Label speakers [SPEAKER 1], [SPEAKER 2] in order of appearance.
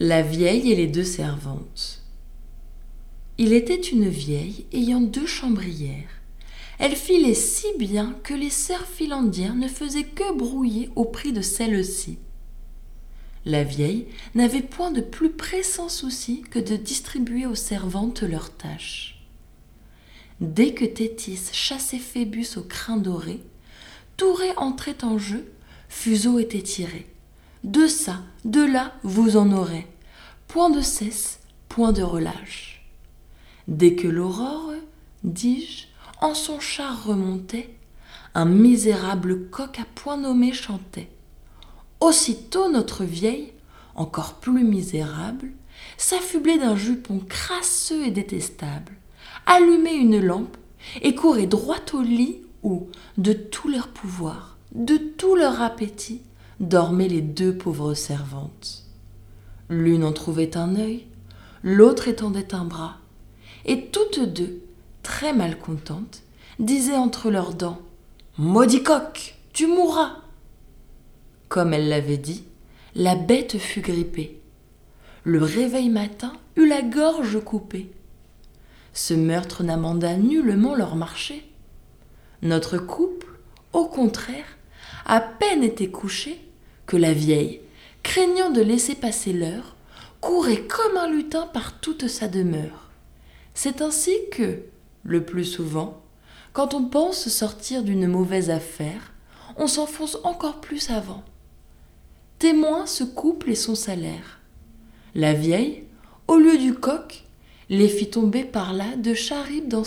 [SPEAKER 1] La vieille et les deux servantes. Il était une vieille ayant deux chambrières. Elle filait si bien que les sœurs filandières ne faisaient que brouiller au prix de celle-ci. La vieille n'avait point de plus pressant souci que de distribuer aux servantes leurs tâches. Dès que Tétis chassait Phébus au crin doré, Touré entrait en jeu, fuseau était tiré. De ça, de là, vous en aurez. Point de cesse, point de relâche. Dès que l'aurore, dis-je, en son char remontait, un misérable coq à point nommé chantait. Aussitôt notre vieille, encore plus misérable, s'affublait d'un jupon crasseux et détestable, allumait une lampe et courait droit au lit où, de tout leur pouvoir, de tout leur appétit, dormaient les deux pauvres servantes. L'une en trouvait un œil, l'autre étendait un bras, et toutes deux, très malcontentes, disaient entre leurs dents Maudit coq, tu mourras Comme elle l'avait dit, la bête fut grippée. Le réveil matin eut la gorge coupée. Ce meurtre n'amenda nullement leur marché. Notre couple, au contraire, à peine était couché que la vieille, craignant de laisser passer l'heure, courait comme un lutin par toute sa demeure. C'est ainsi que, le plus souvent, quand on pense sortir d'une mauvaise affaire, on s'enfonce encore plus avant. Témoin ce couple et son salaire. La vieille, au lieu du coq, les fit tomber par là de charybde dans.